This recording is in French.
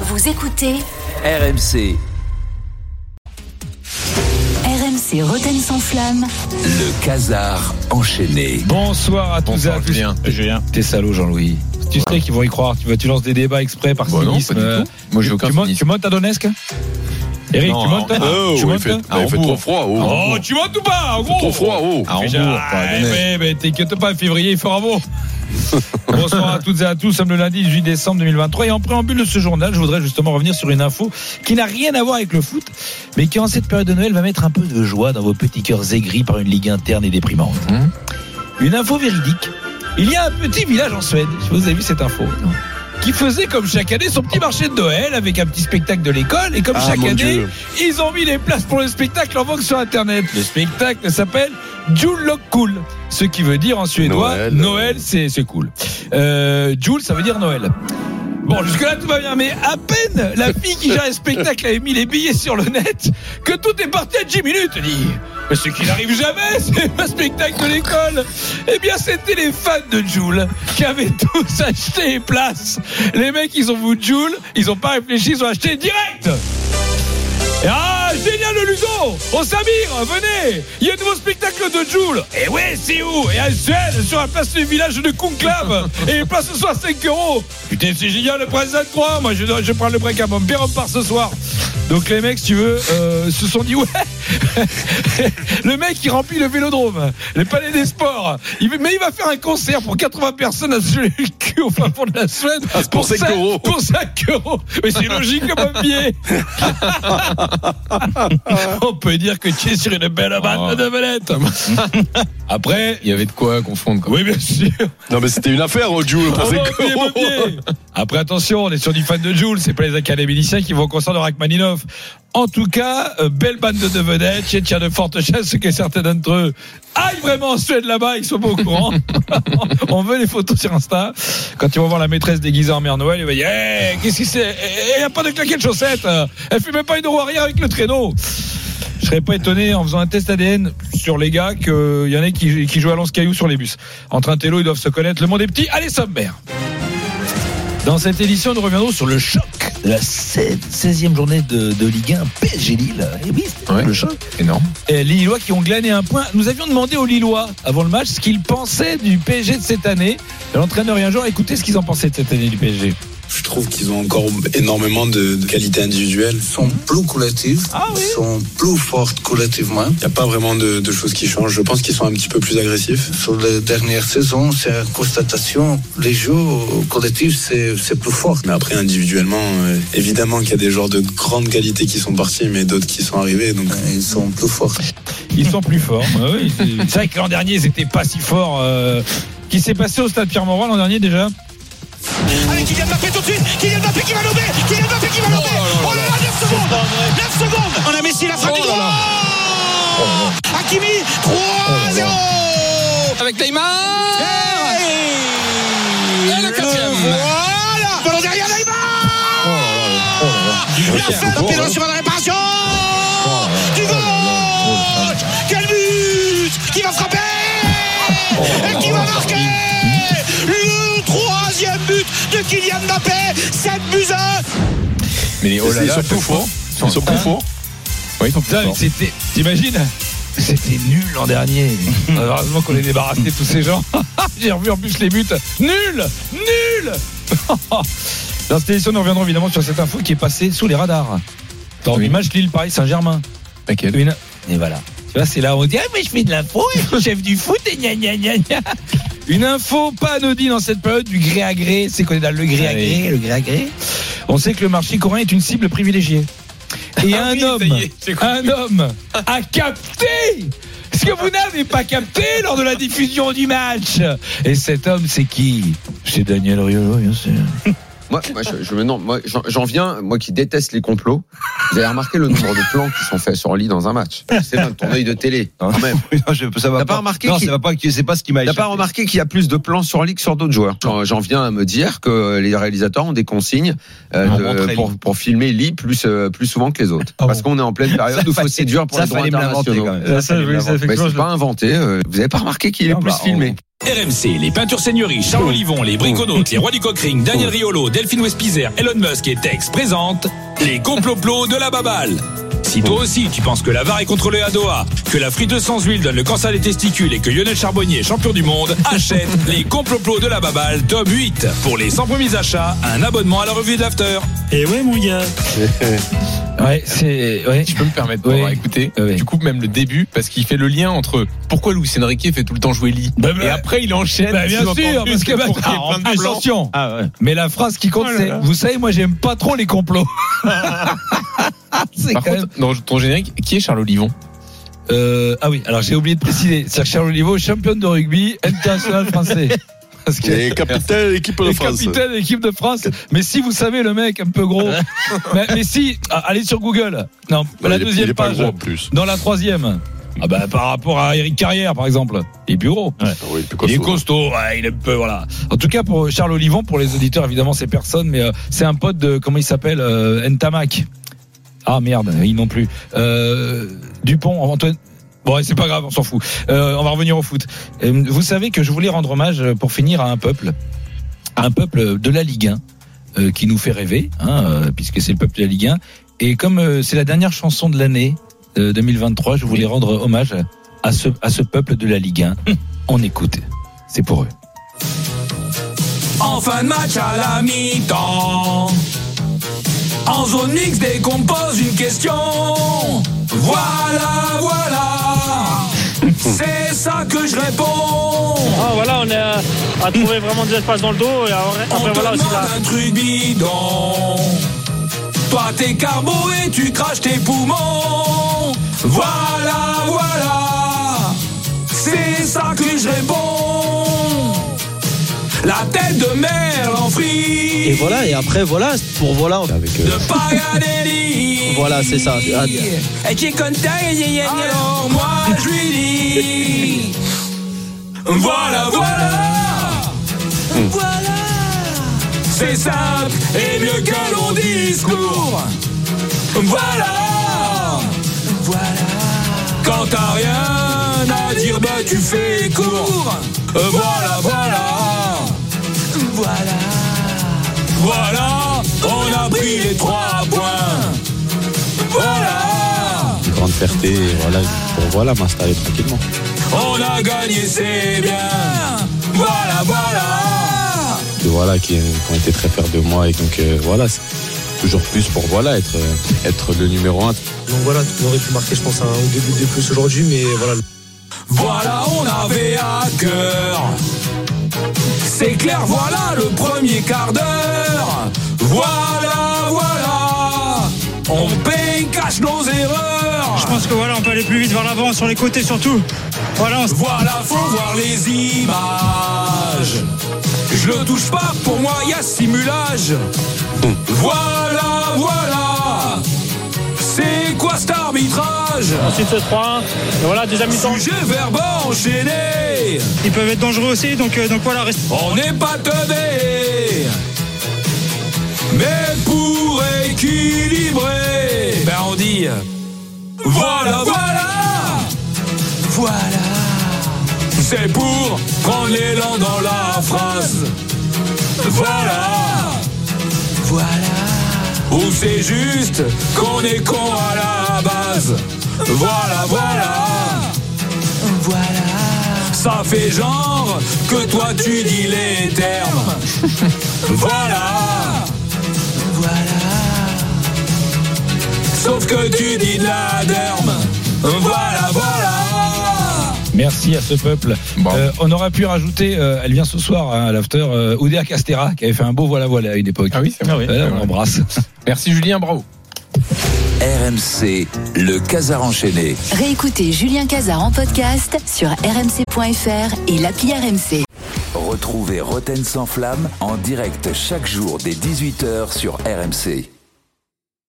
Vous écoutez RMC, RMC Roten sans flamme. le casar enchaîné. Bonsoir à tous et à tous. Julien. T'es salaud, Jean-Louis. Tu sais qu'ils vont y croire. Tu, vas, tu lances des débats exprès par Bah non, pas du Euh, tout. Moi, j'ai aucun tu, tu montes à Donetsk Eric, Non, tu montes ah, Oh, tu il montes fait, à ah, il fait trop froid. Oh, Oh, tu montes ou pas gros trop froid. Oh. Ah, pas à Donetsk. mais, mais t'inquiète pas, février, il fera beau. Bonsoir à toutes et à tous. Nous sommes le lundi 18 décembre 2023. Et en préambule de ce journal, je voudrais justement revenir sur une info qui n'a rien à voir avec le foot, mais qui en cette période de Noël va mettre un peu de joie dans vos petits cœurs aigris par une ligue interne et déprimante. Hum. Une info véridique. Il y a un petit village en Suède. Je sais pas si Vous avez vu cette info qui faisait comme chaque année son petit marché de Noël avec un petit spectacle de l'école et comme Ah, chaque année Dieu. ils ont mis les places pour le spectacle en vente sur internet. Le spectacle s'appelle Julokkul, ce qui veut dire en suédois Noël. C'est cool. Euh, Jul ça veut dire Noël. Bon, jusque-là, tout va bien, mais à peine la fille qui gère le spectacle avait mis les billets sur le net que tout est parti à 10 minutes. Dit, mais ce qui n'arrive jamais, c'est un spectacle de l'école. Eh bien, c'était les fans de Joule qui avaient tous acheté les places. Les mecs, ils ont vu Joule, ils ont pas réfléchi, ils ont acheté direct. Et Ah, génial le Ludo Au Samir, venez. Il y a un nouveau spectacle de Joule. Et ouais, c'est où? Et à Suède, sur la place du village de Conclave. Et les places ce soir 5 euros. Putain, c'est génial, le prince 3 Moi, je, je prends le break à mon père, on part ce soir. Donc les mecs, si tu veux, euh, se sont dit ouais. le mec il remplit le vélodrome, les palais des sports. Il, mais il va faire un concert pour 80 personnes à se geler le cul au fin fond de la Suède. Ah, pour 5 cinq- euros. Pour 5 euros. Mais c'est logique comme un billet. On peut dire que tu es sur une belle bande Oh. de vedettes. Après, Il y avait de quoi confondre. Quoi. oui bien sûr. Non, mais c'était une affaire, oh, Jules. pour oublier euros. Après, attention, on est sur du fan de Jules, c'est pas les académiciens qui vont au concert de Rachmaninov. En tout cas, euh, belle bande de vedettes, il y a de fortes chances que certains d'entre eux aillent vraiment en Suède là-bas, ils sont pas au courant. on veut les photos sur Insta. Quand ils vont voir la maîtresse déguisée en mère Noël, ils vont dire, hey, qu'est-ce que c'est Il n'y a pas de claquettes chaussettes. Elle même pas une roue arrière avec le traîneau. Je serais pas étonné en faisant un test ADN sur les gars qu'il y en ait qui, qui jouent à lance caillou sur les bus. Entre un télo, ils doivent se connaître. Le monde est petit. Allez, sommaire. Dans cette édition, nous reviendrons sur le choc de la 16e journée de, de Ligue 1 PSG Lille. Et oui, c'était Ouais. le choc. Énorme. Et les Lillois qui ont glané un point. Nous avions demandé aux Lillois avant le match ce qu'ils pensaient du PSG de cette année. L'entraîneur et un joueur, écoutez ce qu'ils en pensaient de cette année du PSG. Je trouve qu'ils ont encore énormément de, de qualités individuelles. sont plus collectifs, Ah oui. sont plus fortes collectivement. Il n'y a pas vraiment de, de choses qui changent. Je pense qu'ils sont un petit peu plus agressifs. Sur les dernières saisons, c'est une constatation. Les jeux collectifs, c'est c'est plus fort. Mais après, individuellement, euh, évidemment qu'il y a des joueurs de grande qualité qui sont partis, mais d'autres qui sont arrivés. Donc, Ils sont plus forts. Ils sont plus forts. Ouais, oui, c'est c'est vrai que l'an dernier, ils étaient pas si forts. euh, Qui s'est passé au stade Pierre-Mauroy l'an dernier déjà? Allez, Kylian Mbappé tout de suite. Kylian Mbappé qui va lober. Kylian Mbappé qui va lober. Oh là là, 9 secondes. 9 secondes. On a Messi, la frappe du droit Hakimi 3-0 Avec Neymar. Et la quatrième. Voilà. Ballon derrière Neymar. Bien fait Mbappé dans la de 7 buts à 1 Mais les oh là Ils là, sont plus forts. Ils sont plus forts. Ils sont plus Putain, mais forts. c'était. T'imagines C'était nul l'an dernier. Heureusement qu'on est débarrassé de tous ces gens. J'ai revu en plus les buts. Nul Nul Dans cette édition, nous reviendrons évidemment sur cette info qui est passée sous les radars. Dans Oui. le match Lille-Paris Saint-Germain. Laquelle? Une... Et voilà. Tu vois, c'est là où on dit Ah, mais je fais de l'info, je suis chef du foot, et gna gna gna gna. Une info pas anodine dans cette période du gré à gré. C'est qu'on est dans le gré à gré, le gré à gré? On sait que le marché coréen est une cible privilégiée. Et Ah un oui, homme, est, un homme a capté ce que vous n'avez pas capté lors de la diffusion du match. Et cet homme, c'est qui? C'est Daniel Riolo, bien sûr. Moi, moi, je, je me non, moi, j'en- j'en viens, moi qui déteste les complots. Vous avez remarqué le nombre de plans qui sont faits sur lit dans un match? C'est même ton œil de télé, quand même. Non, je, ça va T'as pas remarqué Non, qu'il- ça va pas. C'est pas ce qui m'a. T'as pas remarqué qu'il y a plus de plans sur lit que sur d'autres joueurs? J'en- J'en viens à me dire que les réalisateurs ont des consignes euh, Pour de- pour, Lee. pour filmer Lee plus, euh, plus souvent que les autres. Ah Parce bon qu'on est en pleine période où il faut séduire pour ça, les droits internationaux. même. Ça, fallait me l'inventer. Mais c'est pas inventé. euh, Vous avez pas remarqué qu'il est plus bah, filmé? RMC, les peintures seigneuries, Charles Olivon, les briconautes, les rois du cockring, Daniel Riolo, Delphine Wespizer, Elon Musk et Tex présentent les complots de la baballe. Si toi aussi tu penses que la VAR est contrôlée à Doha, que la friteuse sans huile donne le cancer des testicules et que Lionel Charbonnier est champion du monde, achète les complots de la baballe tome 8. Pour les 100 premiers achats, un abonnement à la revue de l'After. Et ouais, mon gars. Ouais, c'est. Ouais. Je peux me permettre de écouter. Tu coupes même le début parce qu'il fait le lien entre pourquoi Luis Enrique fait tout le temps jouer Lee. Bah, et bah, après il enchaîne. Bah, bien sûr, parce que bah, plein de attention. Ah ouais. Mais la phrase qui compte, Oh c'est. Vous savez, moi, j'aime pas trop les complots. c'est Par quand même. contre, dans ton générique, qui est Charles Olivon? Euh, ah oui, alors j'ai oublié de préciser. C'est Charles Olivo, championne de rugby, international français. Parce que. Et capitaine de l'équipe de France. capitaine de France. Mais si vous savez le mec un peu gros, mais, mais si, ah, allez sur Google. Non, la il est- deuxième il est page. gros en plus. Dans la troisième. Ah bah par rapport à Eric Carrière par exemple, il est plus gros. Ah oui, plus Il est costaud. costaud, ouais, il est un peu voilà. En tout cas pour Charles Olivon, pour les auditeurs évidemment c'est personne, mais euh, c'est un pote de comment il s'appelle euh, Ntamak. Ah merde, il non plus. Euh, Dupont, Antoine. Bon, c'est pas grave, on s'en fout. Euh, on va revenir au foot. Euh, vous savez que je voulais rendre hommage euh, pour finir à un peuple, à un peuple de la Ligue 1 euh, qui nous fait rêver, hein, euh, puisque c'est le peuple de la Ligue 1. Et comme c'est la dernière chanson de l'année euh, 2023, je voulais rendre hommage à ce, à ce peuple de la Ligue 1. On écoute. C'est pour eux. En fin de match à la mi-temps. En zone mixte, dès qu'on me pose une question. Voilà, voilà. C'est ça que je réponds. Ah, voilà, on a, a trouvé vraiment des espaces dans le dos. Et après, On voilà aussi un truc bidon. Toi t'es carbo et tu craches tes poumons. Voilà, voilà. C'est ça que je réponds. La tête de. Et voilà, et après, voilà, pour voilà. Avec, euh. Voilà, c'est ça. Et qui alors moi je lui dis. Voilà, voilà. Voilà. C'est simple et mieux que long discours. Voilà. Voilà. Quand t'as rien à dire, bah tu fais court. Voilà, voilà Voilà Voilà On a pris les trois points voilà, Une grande fierté, voilà, pour voilà, m'installer tranquillement. on a gagné, c'est bien. Voilà, voilà. Et voilà, qui, qui ont été très fiers de moi. Et donc, euh, voilà, c'est toujours plus pour voilà, être, euh, être le numéro un. Donc voilà, on aurait pu marquer, je pense, un ou deux buts de plus aujourd'hui, mais voilà. Voilà, on avait à cœur. C'est clair, voilà le premier quart d'heure. Voilà, voilà. On paye, cache nos erreurs. Je pense que voilà, on peut aller plus vite vers l'avant, sur les côtés surtout. Voilà, on Voilà, faut voir les images. Je le touche pas, pour moi y a simulage. Voilà, voilà. C'est quoi cet arbitrage ensuite ce 3 Et voilà, deuxième mi-temps. Sujet verbal enchaîné. Ils peuvent être dangereux aussi, donc, euh, donc voilà, reste. On n'est pas teubé. Mais pour équilibrer, ben on dit voilà, voilà, voilà. C'est pour prendre l'élan dans la phrase. Voilà, voilà. Ou c'est juste qu'on est con à la base. Voilà, voilà. Voilà. Ça fait genre que toi tu dis les termes. voilà. Voilà. Sauf que tu dis de la derme. Voilà, voilà. Merci à ce peuple. Bon. Euh, on aurait pu rajouter, euh, elle vient ce soir hein, à l'after, euh, Oudéa Castera qui avait fait un beau voilà voilà à une époque. Ah oui, c'est vrai. Voilà, C'est on vrai. l'embrasse. Merci Julien, bravo. RMC, le Casar enchaîné. Réécoutez Julien Cazard en podcast sur rmc.fr et l'appli RMC. Retrouvez Roten sans flamme en direct chaque jour dès 18h sur RMC.